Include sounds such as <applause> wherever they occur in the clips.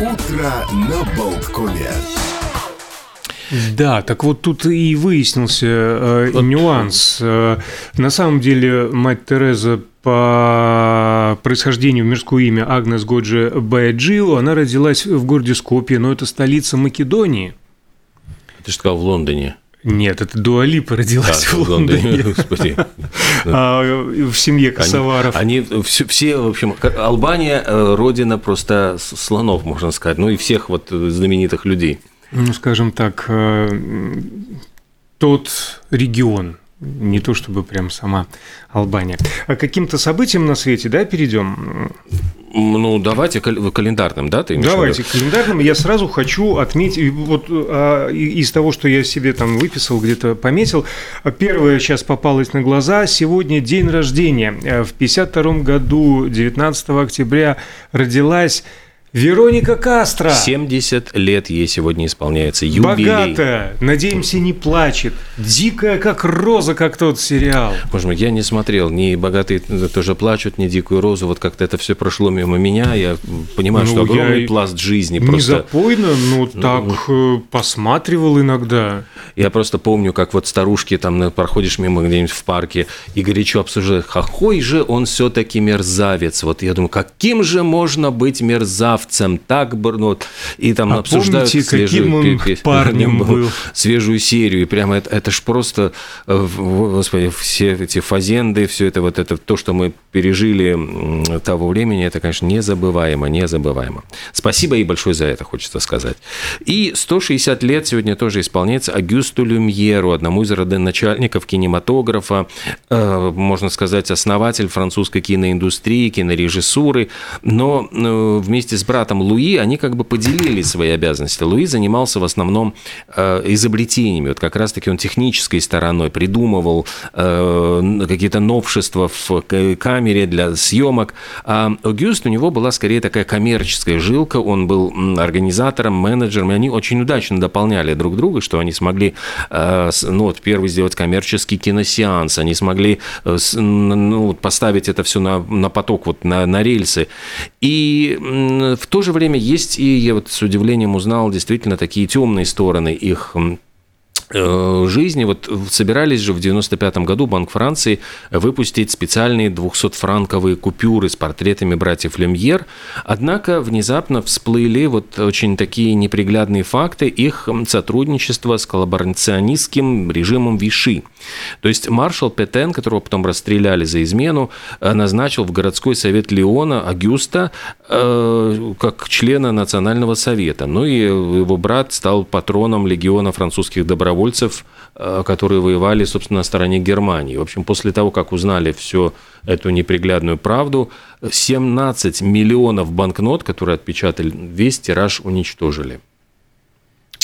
Утро на Болткоме. Да, так вот тут и выяснился э, Вот. нюанс. Э, на самом деле мать Тереза по происхождению мирское имя Агнес Годжи Баяджио, она родилась в городе Скопье, но это столица Македонии. Ты же сказал в Лондоне. Нет, это Дуалипа родилась <laughs> А, в Лондоне. Господи. В семье косоваров. Они, они все, все, в общем, Албания э, родина просто слонов, можно сказать, ну и всех вот знаменитых людей. ну, скажем так, э, тот регион, не то чтобы прям сама Албания. А каким-то событиям на свете, да, перейдем? Ну, давайте кал- календарным, да, ты? Давайте календарным. Я сразу хочу отметить, вот а, из того, что я себе там выписал, где-то пометил, первое сейчас попалось на глаза. Сегодня день рождения. Э, В 52 году, 19 октября, родилась Вероника Кастро. 70 лет ей сегодня исполняется юбилей. Богатая, надеемся, не плачет. Дикая, как роза, как тот сериал. Боже мой, я не смотрел ни «Богатые тоже плачут», ни «Дикую розу». Вот как-то это все прошло мимо меня. Я понимаю, Ну, что огромный пласт жизни. Не Просто... запойно, но так э, посматривал иногда. Я просто помню, как вот старушки там проходишь мимо где-нибудь в парке и горячо обсуждают, какой же он все-таки мерзавец. Вот я думаю, каким же можно быть мерзавцем? Так, бы, ну, и там А обсуждают помните, каким пе- пе- парнем был? свежую серию. И прямо это, это ж просто, э, господи, все эти фазенды, все это вот это, то, что мы пережили того времени, это, конечно, незабываемо, незабываемо. Спасибо ей большое за это, хочется сказать. И 160 лет сегодня тоже исполняется Агюсту Люмьеру, одному из родоначальников кинематографа, э, можно сказать, основатель французской киноиндустрии, кинорежиссуры, но э, вместе с братом Луи они как бы поделили свои обязанности. Луи занимался в основном э, изобретениями, вот как раз-таки он технической стороной придумывал э, какие-то новшества в камере для съемок, а Огюст у него была скорее такая коммерческая жилка, он был организатором, менеджером, и они очень удачно дополняли друг друга, что они смогли, э, ну вот первый сделать коммерческий киносеанс, они смогли э, ну, поставить это все на, на поток, вот на, на рельсы. И в то же время есть, и я вот с удивлением узнал действительно такие темные стороны их жизни. Вот собирались же в 95 году Банк Франции выпустить специальные 200-франковые купюры с портретами братьев Люмьер. Однако внезапно всплыли вот очень такие неприглядные факты их сотрудничества с коллаборационистским режимом Виши. То есть маршал Петен, которого потом расстреляли за измену, э, назначил в городской совет Леона Агюста э, как члена Национального совета. Ну и его брат стал патроном легиона французских добровольцев, э, которые воевали, собственно, на стороне Германии. В общем, после того, как узнали всю эту неприглядную правду, 17 миллионов банкнот, которые отпечатали, весь тираж уничтожили.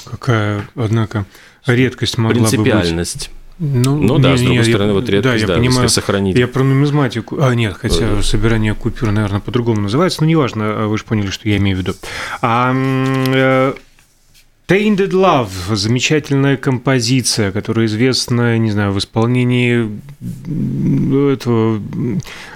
Какая, однако, редкость могла бы быть. Принципиальность. Ну, Ну да, не- с не, другой я- стороны, вот редкость, да, я да, понимаю. сохранить. Я про нумизматику. А, нет, хотя Э. собирание купюр, наверное, по-другому называется. Но неважно, вы же поняли, что я имею в виду. А, э, Tainted Love – замечательная композиция, которая известна, не знаю, в исполнении этого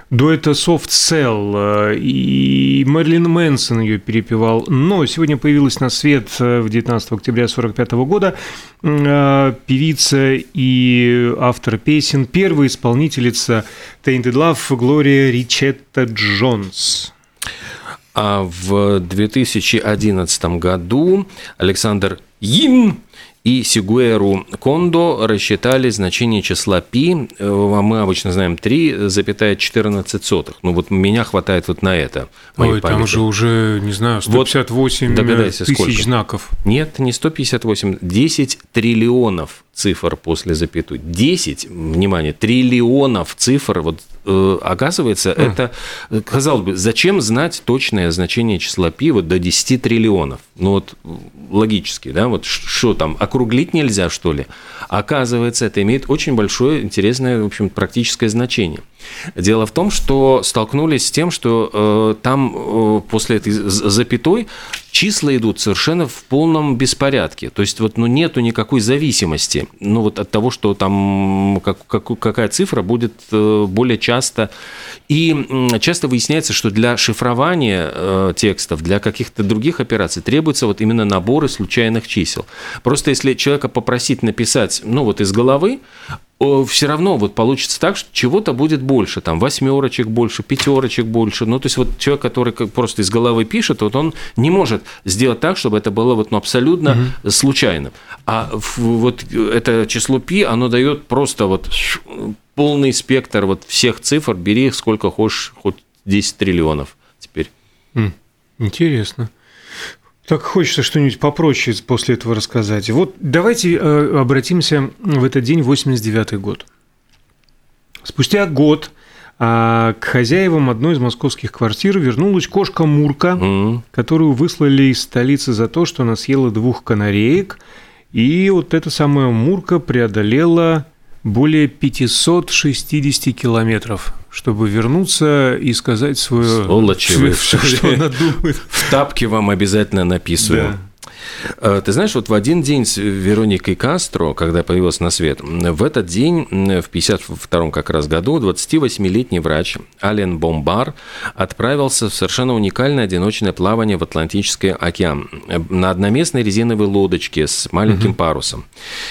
дуэта Soft Cell, э, и Мэрилин Мэнсон ее перепевал. Но сегодня появилась на свет э, в 19 октября 1945 года э, певица и автор песен, первая исполнительница Tainted Love Глория Ричетта Джонс. А в 2011 году Александр Им и Сигуэру Кондо рассчитали значение числа пи, э, а мы обычно знаем 3,14. Ну вот меня хватает вот на это. Ой, там памяти. же уже, не знаю, Вот 158 догадайся, тысяч сколько? знаков. Нет, не 158, 10 триллионов цифр после запятой. 10, внимание, триллионов цифр. Вот э, оказывается, это, э, казалось бы, зачем знать точное значение числа пи вот до 10 триллионов? Ну вот логически, да, вот что там, округлить нельзя, что ли? Оказывается, это имеет очень большое, интересное, в общем, практическое значение – Дело в том, что столкнулись с тем, что э, там э, после этой запятой числа идут совершенно в полном беспорядке. То есть вот ну, нету никакой зависимости ну, вот от того, что там как, как, какая цифра будет э, более часто. И часто выясняется, что для шифрования э, текстов, для каких-то других операций требуются вот именно наборы случайных чисел. Просто если человека попросить написать, ну вот из головы, все равно вот получится так, что чего-то будет больше, там восьмерочек больше, пятерочек больше. Ну, то есть вот человек, который просто из головы пишет, вот он не может сделать так, чтобы это было вот ну, абсолютно угу. случайным. А вот это число π, оно дает просто вот полный спектр вот всех цифр, бери их сколько хочешь, хоть 10 триллионов теперь. Интересно. Так хочется что-нибудь попроще после этого рассказать. Вот давайте э, обратимся в этот день, 89 год. Спустя год а к хозяевам одной из московских квартир вернулась кошка Мурка, mm-hmm. которую выслали из столицы за то, что она съела двух канареек. И вот эта самая Мурка преодолела более 560 километров чтобы вернуться и сказать свое... Сволочи вы, что, что она думает. В тапке вам обязательно написываю. Да. Э, ты знаешь, вот в один день с Вероникой Кастро, когда появилась на свет, в этот день, в 52 как раз году, 28-летний врач Ален Бомбар отправился в совершенно уникальное одиночное плавание в Атлантический океан на одноместной резиновой лодочке с маленьким угу. парусом.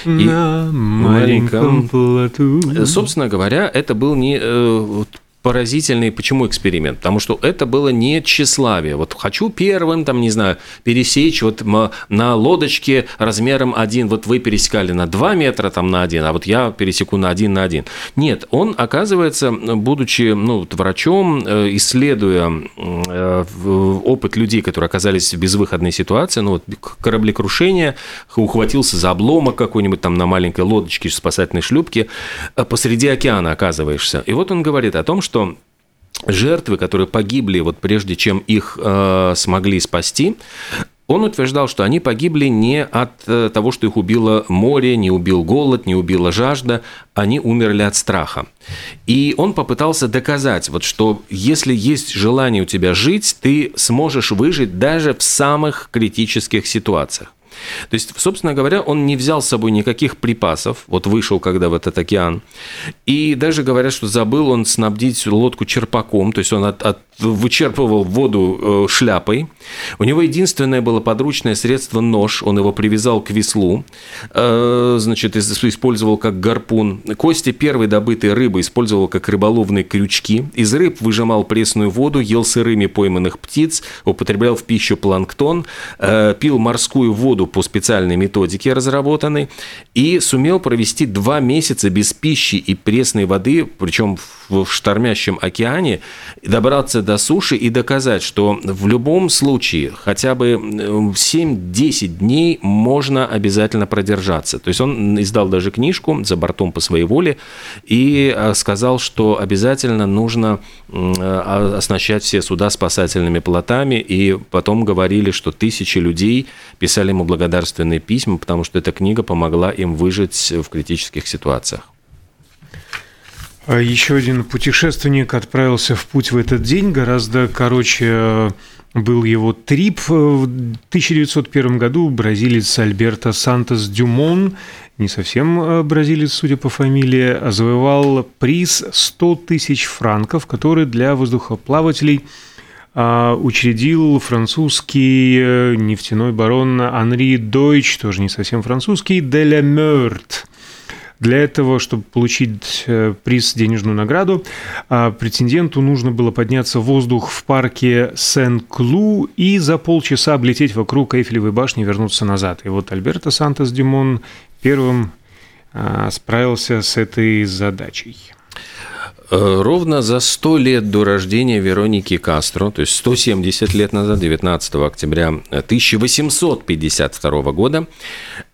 И на маленьком плоту. Собственно говоря, это был не э, поразительный. Почему эксперимент? Потому что это было не тщеславие. Вот хочу первым, там, не знаю, пересечь вот на лодочке размером один. Вот вы пересекали на 2 метра, там, на 1, а вот я пересеку на 1 на 1. Нет, он, оказывается, будучи ну, врачом, э, исследуя э, опыт людей, которые оказались в безвыходной ситуации, ну, вот кораблекрушение, ухватился за обломок какой-нибудь там на маленькой лодочке спасательной шлюпки, э, посреди океана оказываешься. И вот он говорит о том, что что жертвы, которые погибли вот прежде, чем их э, смогли спасти, он утверждал, что они погибли не от э, того, что их убило море, не убил голод, не убила жажда, они умерли от страха. И он попытался доказать, вот, что если есть желание у тебя жить, ты сможешь выжить даже в самых критических ситуациях. То есть, собственно говоря, он не взял с собой никаких припасов, вот вышел когда в этот океан, и даже говорят, что забыл он снабдить лодку черпаком, то есть он от, от вычерпывал воду э, шляпой. У него единственное было подручное средство – нож. Он его привязал к веслу, э, значит, использовал как гарпун. Кости первой добытой рыбы использовал как рыболовные крючки. Из рыб выжимал пресную воду, ел сырыми пойманных птиц, употреблял в пищу планктон, э, пил морскую воду по специальной методике разработанной и сумел провести два месяца без пищи и пресной воды, причем в штормящем океане, добраться до суши и доказать, что в любом случае хотя бы 7-10 дней можно обязательно продержаться. То есть он издал даже книжку «За бортом по своей воле» и э, сказал, что обязательно нужно э, оснащать все суда спасательными плотами, и потом говорили, что тысячи людей писали ему благодарственные письма, потому что эта книга помогла им выжить в критических ситуациях. А еще один путешественник отправился в путь в этот день, гораздо короче э, был его трип. В 1901 году бразилец Альберто Сантос Дюмон, не совсем э, бразилец, судя по фамилии, завоевал приз 100 тысяч франков, который для воздухоплавателей э, учредил французский нефтяной барон Анри Дойч, тоже не совсем французский, де ла Мёрт – для этого, чтобы получить э, приз, денежную награду, а, претенденту нужно было подняться в воздух в парке Сен-Клу и за полчаса облететь вокруг Эйфелевой башни и вернуться назад. И вот Альберто Сантос Димон первым а, справился с этой задачей. Э, ровно за 100 лет до рождения Вероники Кастро, то есть 170 лет назад, 19 октября 1852 года,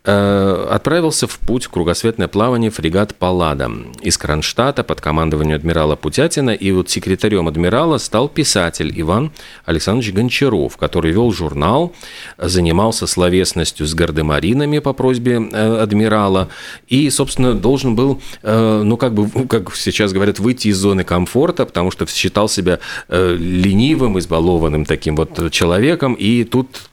отправился в путь в кругосветное плавание фрегат «Паллада» из Кронштадта под командованием адмирала Путятина. И вот секретарем адмирала стал писатель Иван Александрович Гончаров, который вел журнал, занимался словесностью с гардемаринами по просьбе э, адмирала и, собственно, должен был, э, ну, как бы, как сейчас говорят, выйти из зоны комфорта, потому что считал себя э, ленивым, избалованным таким вот человеком, и тут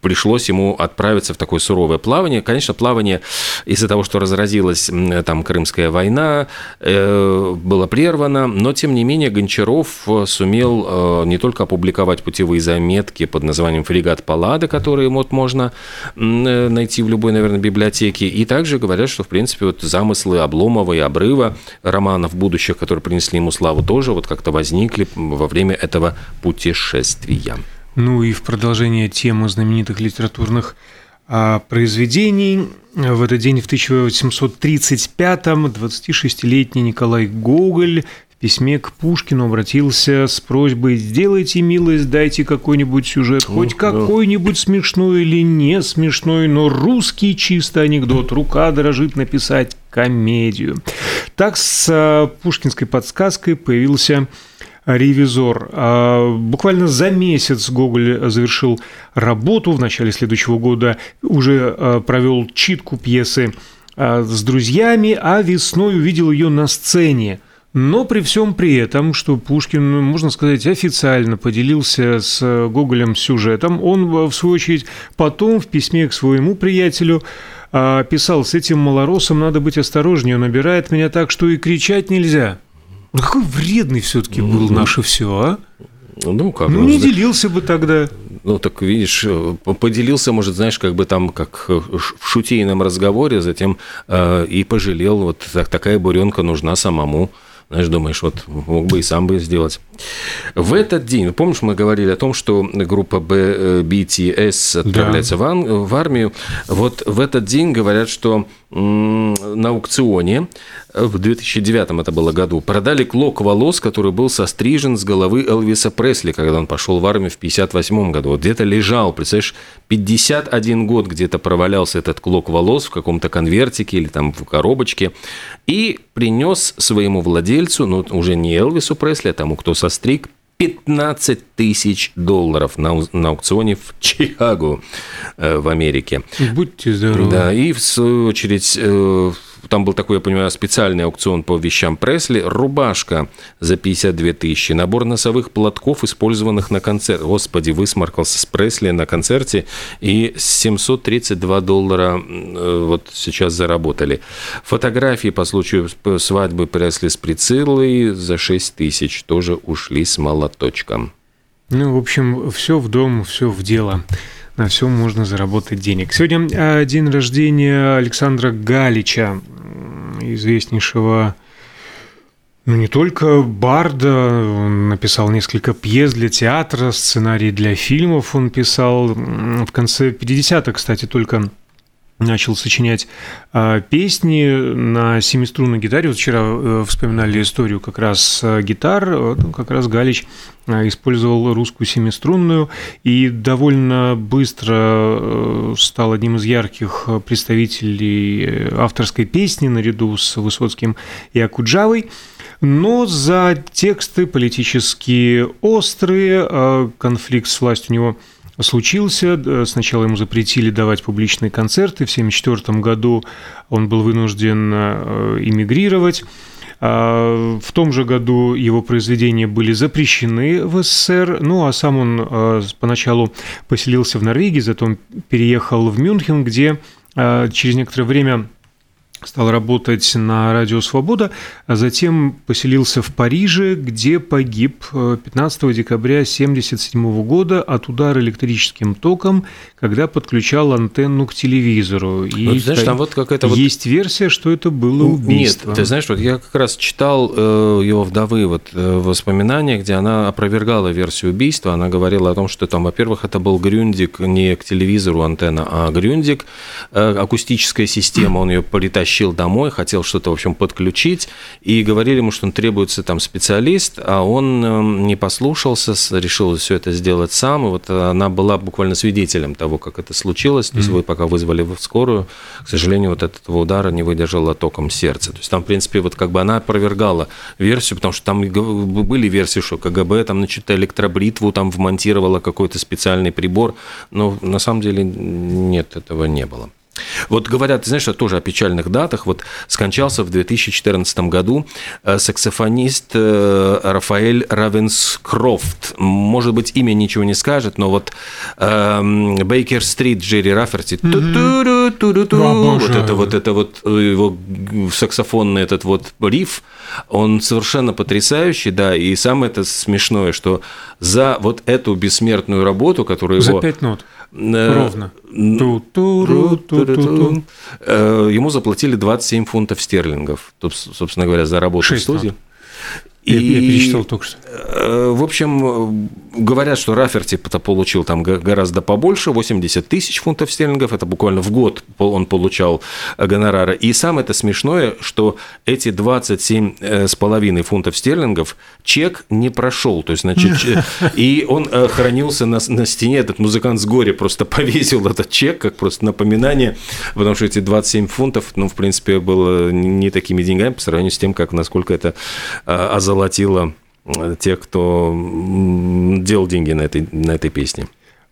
пришлось ему отправиться в такое суровое плавание. Конечно, плавание из-за того, что разразилась там Крымская война, было прервано, но, тем не менее, Гончаров сумел не только опубликовать путевые заметки под названием «Фрегат Паллада», которые вот можно найти в любой, наверное, библиотеке, и также говорят, что, в принципе, вот замыслы Обломова и Обрыва, романов будущих, которые принесли ему славу, тоже вот как-то возникли во время этого путешествия. Ну и в продолжение темы знаменитых литературных произведений в этот день в 1835-м 26-летний Николай Гоголь письме к Пушкину обратился с просьбой «Сделайте милость, дайте какой-нибудь сюжет, хоть какой-нибудь смешной или не смешной, но русский чисто анекдот, рука дрожит написать комедию». Так с а, пушкинской подсказкой появился ревизор. А, буквально за месяц Гоголь завершил работу. В начале следующего года уже а, провел читку пьесы с друзьями, а весной увидел ее на сцене – но при всем при этом, что Пушкин, ну, можно сказать, официально поделился с Гоголем сюжетом, он, в свою очередь, потом в письме к своему приятелю а, писал, с этим малоросом надо быть осторожнее, он набирает меня так, что и кричать нельзя. Ну, какой вредный все-таки был mm-hmm. наше все, а? Ну, как? Ну, не делился бы тогда. Ну, так видишь, поделился, может, знаешь, как бы там, как в шутейном разговоре, затем э, и пожалел, вот такая буренка нужна самому. Знаешь, думаешь, вот мог бы и сам бы сделать. В этот день, помнишь, мы говорили о том, что группа BTS отправляется да. в, в армию. Вот в этот день говорят, что на аукционе в 2009 это было году продали клок волос, который был сострижен с головы Элвиса Пресли, когда он пошел в армию в 58 году. Вот где-то лежал, представляешь, 51 год где-то провалялся этот клок волос в каком-то конвертике или там в коробочке и принес своему владельцу, ну уже не Элвису Пресли, а тому, кто состриг, 15 тысяч долларов на, на аукционе в Чикаго э, в Америке. Будьте здоровы. Да, и в свою очередь э, там был такой, я понимаю, специальный аукцион по вещам Пресли. Рубашка за 52 тысячи. Набор носовых платков, использованных на концерте. Господи, высморкался с Пресли на концерте. И 732 доллара э, вот сейчас заработали. Фотографии по случаю свадьбы Пресли с Прициллой за 6 тысяч тоже ушли с молоточком. Ну, в общем, все в дом, все в дело на все можно заработать денег. Сегодня а, день рождения Александра Галича, известнейшего ну, не только Барда, он написал несколько пьес для театра, сценарий для фильмов он писал. В конце 50-х, кстати, только начал сочинять э, песни на семиструнной гитаре. Вот вчера э, вспоминали историю как раз э, гитар, как раз Галич использовал русскую семиструнную и довольно быстро стал одним из ярких представителей авторской песни наряду с Высоцким и Акуджавой. Но за тексты политически острые, конфликт с властью у него – случился. Сначала ему запретили давать публичные концерты. В 1974 году он был вынужден э, эмигрировать. А, в том же году его произведения были запрещены в СССР, ну а сам он э, поначалу поселился в Норвегии, затем переехал в Мюнхен, где э, через некоторое время стал работать на Радио Свобода, а затем поселился в Париже, где погиб 15 э, декабря 1977 года от удара электрическим током, когда подключал антенну к телевизору. И ну, знаешь, там вот какая-то есть вот... версия, что это было убийство. Нет, ты знаешь, вот я как раз читал э, его вдовы вот э, воспоминания, где она опровергала версию убийства. Она говорила о том, что там, во-первых, это был Грюндик не к телевизору антенна, а Грюндик, акустическая система, он ее притащил тащил домой, хотел что-то, в общем, подключить, и говорили ему, что он требуется там специалист, а он эм, не послушался, решил все это сделать сам, и вот она была буквально свидетелем того, как это случилось, то есть вы пока вызвали в скорую, к сожалению, вот этого удара не выдержало током сердца. То есть там, в принципе, вот как бы она опровергала версию, потому что там были версии, что КГБ там, значит, электробритву там вмонтировала какой-то специальный прибор, но на самом деле нет, этого не было. Вот говорят, знаешь, тоже о печальных датах. Вот скончался в 2014 году э, саксофонист э, Рафаэль Равенскрофт. Может быть, имя ничего не скажет, но вот Бейкер-стрит Джерри Раферти. Вот это вот это вот э, его саксофонный этот вот риф, он совершенно потрясающий, да, и самое это смешное, что за вот эту бессмертную работу, которую за его... пять нот. Ровно. Ему заплатили 27 фунтов стерлингов, собственно говоря, за работу в студии. И, я, я перечитал только что. Э, в общем, говорят, что Раферти получил там гораздо побольше, 80 тысяч фунтов стерлингов, это буквально в год он получал гонорара. И самое это смешное, что эти 27 э, с половиной фунтов стерлингов чек не прошел. То есть, значит, <laughs> и он э, хранился на, на стене, этот музыкант с горя просто <laughs> повесил этот чек, как просто напоминание, потому что эти 27 фунтов, ну, в принципе, было не такими деньгами по сравнению с тем, как насколько это озолотило э, тех, кто делал деньги на этой, на этой песне.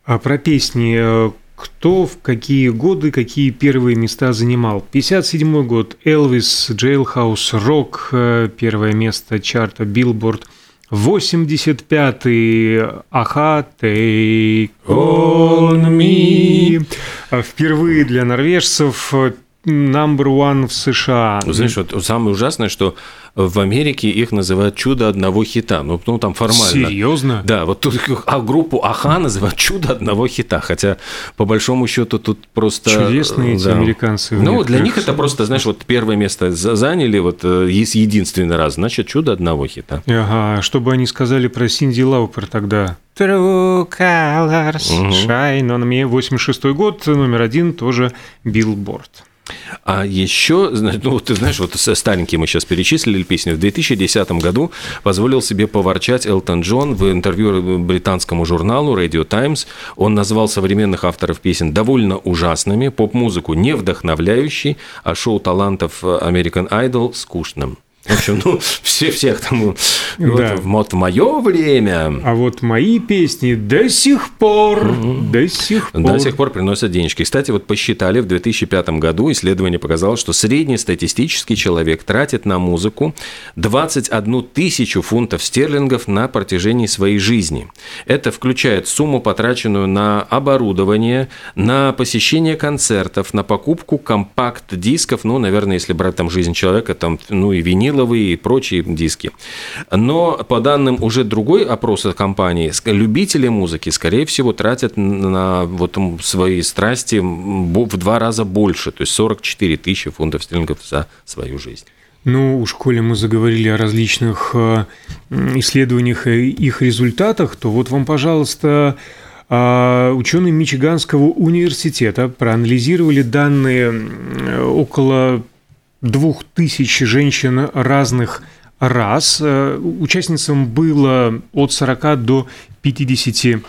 А про песни э, кто в какие годы какие первые места занимал. 57 год Элвис, Jailhouse Rock, э, первое место чарта Billboard. 85-й Аха Take On Me. А впервые для норвежцев number one в США. Знаешь, вот самое ужасное, что в Америке их называют чудо одного хита. Ну, ну там формально. Серьезно? Да, вот тут <laughs> а группу Аха называют чудо одного хита. Хотя, по большому счету, тут просто. Чудесные эти да. американцы. Ну, для них это просто, знаешь, вот первое место заняли, вот э, есть единственный раз, значит, чудо одного хита. Ага, что бы они сказали про Синди Лаупер тогда? True Colors, угу. Shine on Me. 86 год, номер один, тоже Billboard. А еще, ну, ты знаешь, вот старенькие мы сейчас перечислили песню. В 2010 году позволил себе поворчать Элтон Джон в интервью британскому журналу Radio Times. Он назвал современных авторов песен довольно ужасными, поп-музыку не вдохновляющей, а шоу талантов American Idol скучным. В общем, ну, все всех там, да. вот, вот в мое время. А вот мои песни до сих пор, mm-hmm. до сих пор. До сих пор приносят денежки. Кстати, вот посчитали, в 2005 году исследование показало, что средний статистический человек тратит на музыку 21 тысячу фунтов стерлингов на протяжении своей жизни. Это включает сумму, потраченную на оборудование, на посещение концертов, на покупку компакт-дисков, ну, наверное, если брать там жизнь человека, там, ну, и винил виниловые и прочие диски. Но по данным уже другой опроса компании, любители музыки, скорее всего, тратят на вот свои страсти в два раза больше, то есть 44 тысячи фунтов стерлингов за свою жизнь. Ну, уж коли мы заговорили о различных э, исследованиях и их результатах, то вот вам, пожалуйста, а, ученые Мичиганского университета проанализировали данные около двух тысяч женщин разных рас. Э, участницам было от 40 до 50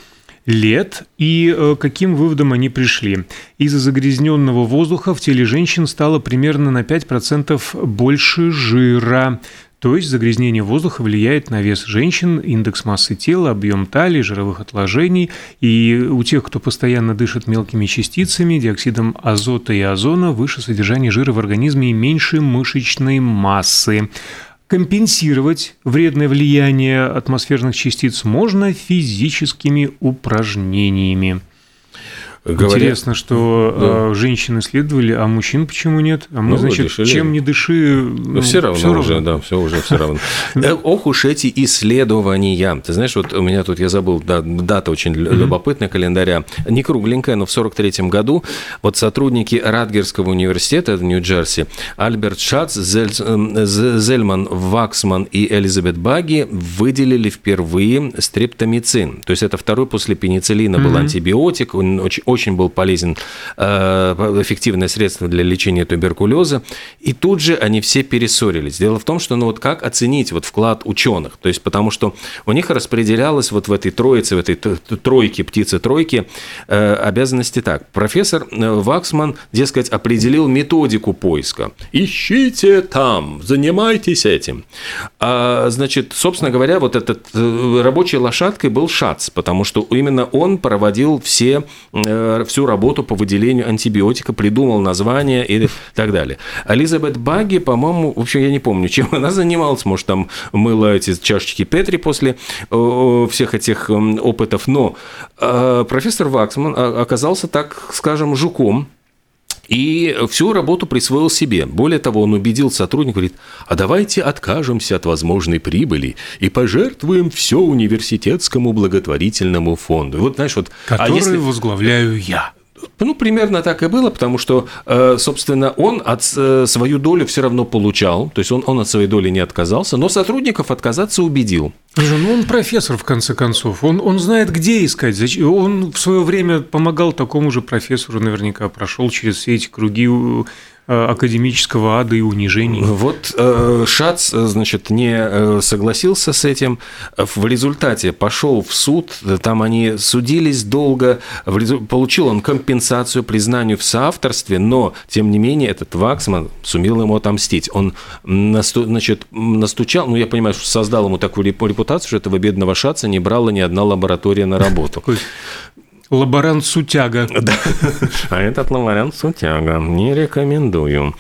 лет. И э, каким выводом они пришли? Из-за загрязненного воздуха в теле женщин стало примерно на 5% больше жира. То есть загрязнение воздуха влияет на вес женщин, индекс массы тела, объем талии, жировых отложений. И у тех, кто постоянно дышит мелкими частицами, диоксидом азота и озона, выше содержание жира в организме и меньше мышечной массы. Компенсировать вредное влияние атмосферных частиц можно физическими упражнениями. Говорят... Интересно, что да. А, женщины следовали, а мужчин почему нет? А мы, ну, значит, решили... чем не дыши... Ну, все равно все уже, равно. да, все уже все равно. <laughs> Э, ох уж эти исследования. Ты знаешь, вот у меня тут, я забыл, да, дата очень любопытная календаря. Не кругленькая, но в 43 году вот сотрудники Радгерского университета в Нью-Джерси, Альберт Шац, эм, Зельман Ваксман и Элизабет Баги выделили впервые стрептомицин. То есть это второй после пенициллина был антибиотик, он очень очень был полезен, э, эффективное средство для лечения туберкулеза. И тут же они все перессорились. Дело в том, что ну вот как оценить вот вклад ученых? То есть потому что у них распределялось вот в этой троице, в этой тройке, птицы-тройки э, обязанности так. Профессор Ваксман, дескать, определил методику поиска. Ищите там, занимайтесь этим. А, значит, собственно говоря, вот этот рабочей лошадкой был Шац, потому что именно он проводил все, э, всю работу по выделению антибиотика, придумал название и так далее. Элизабет Багги, по-моему, в общем, я не помню, чем она занималась, может, там мыла эти чашечки Петри после всех этих опытов, но э, профессор Ваксман оказался, так скажем, жуком, и всю работу присвоил себе. Более того, он убедил сотрудника, говорит, а давайте откажемся от возможной прибыли и пожертвуем все университетскому благотворительному фонду. Вот, знаешь, вот... А Который а если... возглавляю я. Ну, примерно так и было, потому что, э, собственно, он от, э, свою долю все равно получал, то есть он, он от своей доли не отказался, но сотрудников отказаться убедил. Ну, он профессор, в конце концов, он, он знает, где искать. Он в свое время помогал такому же профессору, наверняка прошел через все эти круги академического ада и унижений. Вот э, Шац, значит, не э, согласился с этим. В результате пошел в суд, там они судились долго, получил он компенсацию, признанию в соавторстве, но, тем не менее, этот Ваксман сумел ему отомстить. Он значит, настучал, ну, я понимаю, что создал ему такую репутацию, что этого бедного Шаца не брала ни одна лаборатория на работу. Лаборант Сутяга. Да. А этот лаборант Сутяга. Не рекомендую.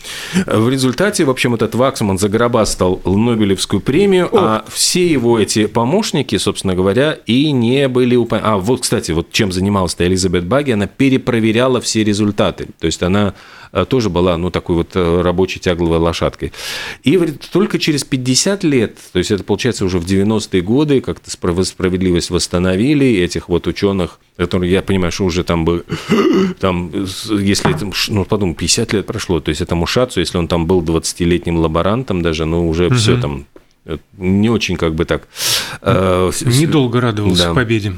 В результате, в общем, этот Ваксман загробастал Нобелевскую премию, О. а все его эти помощники, собственно говоря, и не были упомянуты. А вот, кстати, вот чем занималась-то Элизабет Баги, она перепроверяла все результаты. То есть она Э, тоже была, ну, такой вот э, рабочей тягловой лошадкой. И только через 50 лет, то есть это получается уже в 90-е годы, как-то справедливость восстановили этих вот ученых, которые, я понимаю, что уже там бы, <gasps> там, если, ну, подумай, 50 лет прошло, то есть этому Шацу, если он там был 20-летним лаборантом даже, ну, уже угу. все там э, не очень как бы так... Недолго радовался да. победе.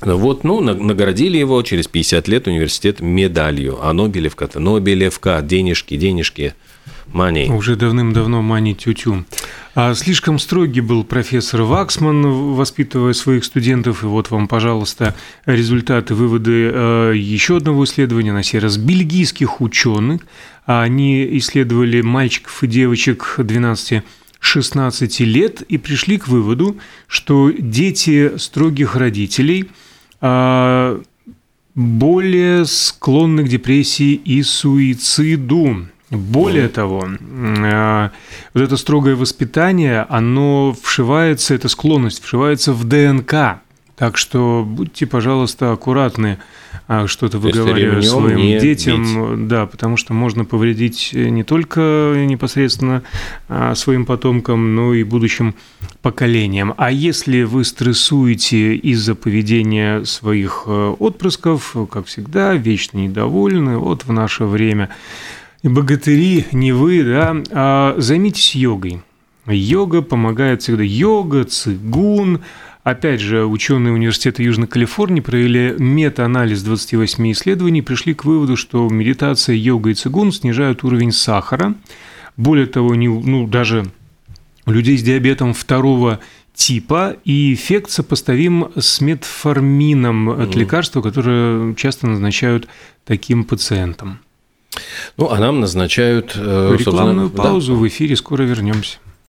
Вот, ну, наградили его через 50 лет университет медалью. А Нобелевка-то, Нобелевка, денежки, денежки, money. Уже давным-давно мани тютю. А слишком строгий был профессор Ваксман, воспитывая своих студентов. И вот вам, пожалуйста, результаты, выводы э, еще одного исследования, на сей раз бельгийских ученых. Они исследовали мальчиков и девочек 12 16 лет и пришли к выводу, что дети строгих родителей – а, более склонны к депрессии и суициду. Более того, а, вот это строгое воспитание, оно вшивается, эта склонность вшивается в ДНК. Так что будьте, пожалуйста, аккуратны а, что-то выговаривая своим детям, бить. да, потому что можно повредить не только непосредственно а, своим потомкам, но и будущим поколениям. А если вы стрессуете из-за поведения своих э, отпрысков, как всегда, вечно недовольны, вот в наше время богатыри, не вы, да, а займитесь йогой. Йога помогает всегда. Йога, цигун, Опять же, ученые Университета Южной Калифорнии провели мета-анализ 28 исследований, пришли к выводу, что медитация, йога и цигун снижают уровень сахара. Более того, не, ну, даже у людей с диабетом второго типа, и эффект сопоставим с метформином от mm. лекарства, которое часто назначают таким пациентам. Ну, а нам назначают... Э, Рекламную паузу да. в эфире, скоро вернемся.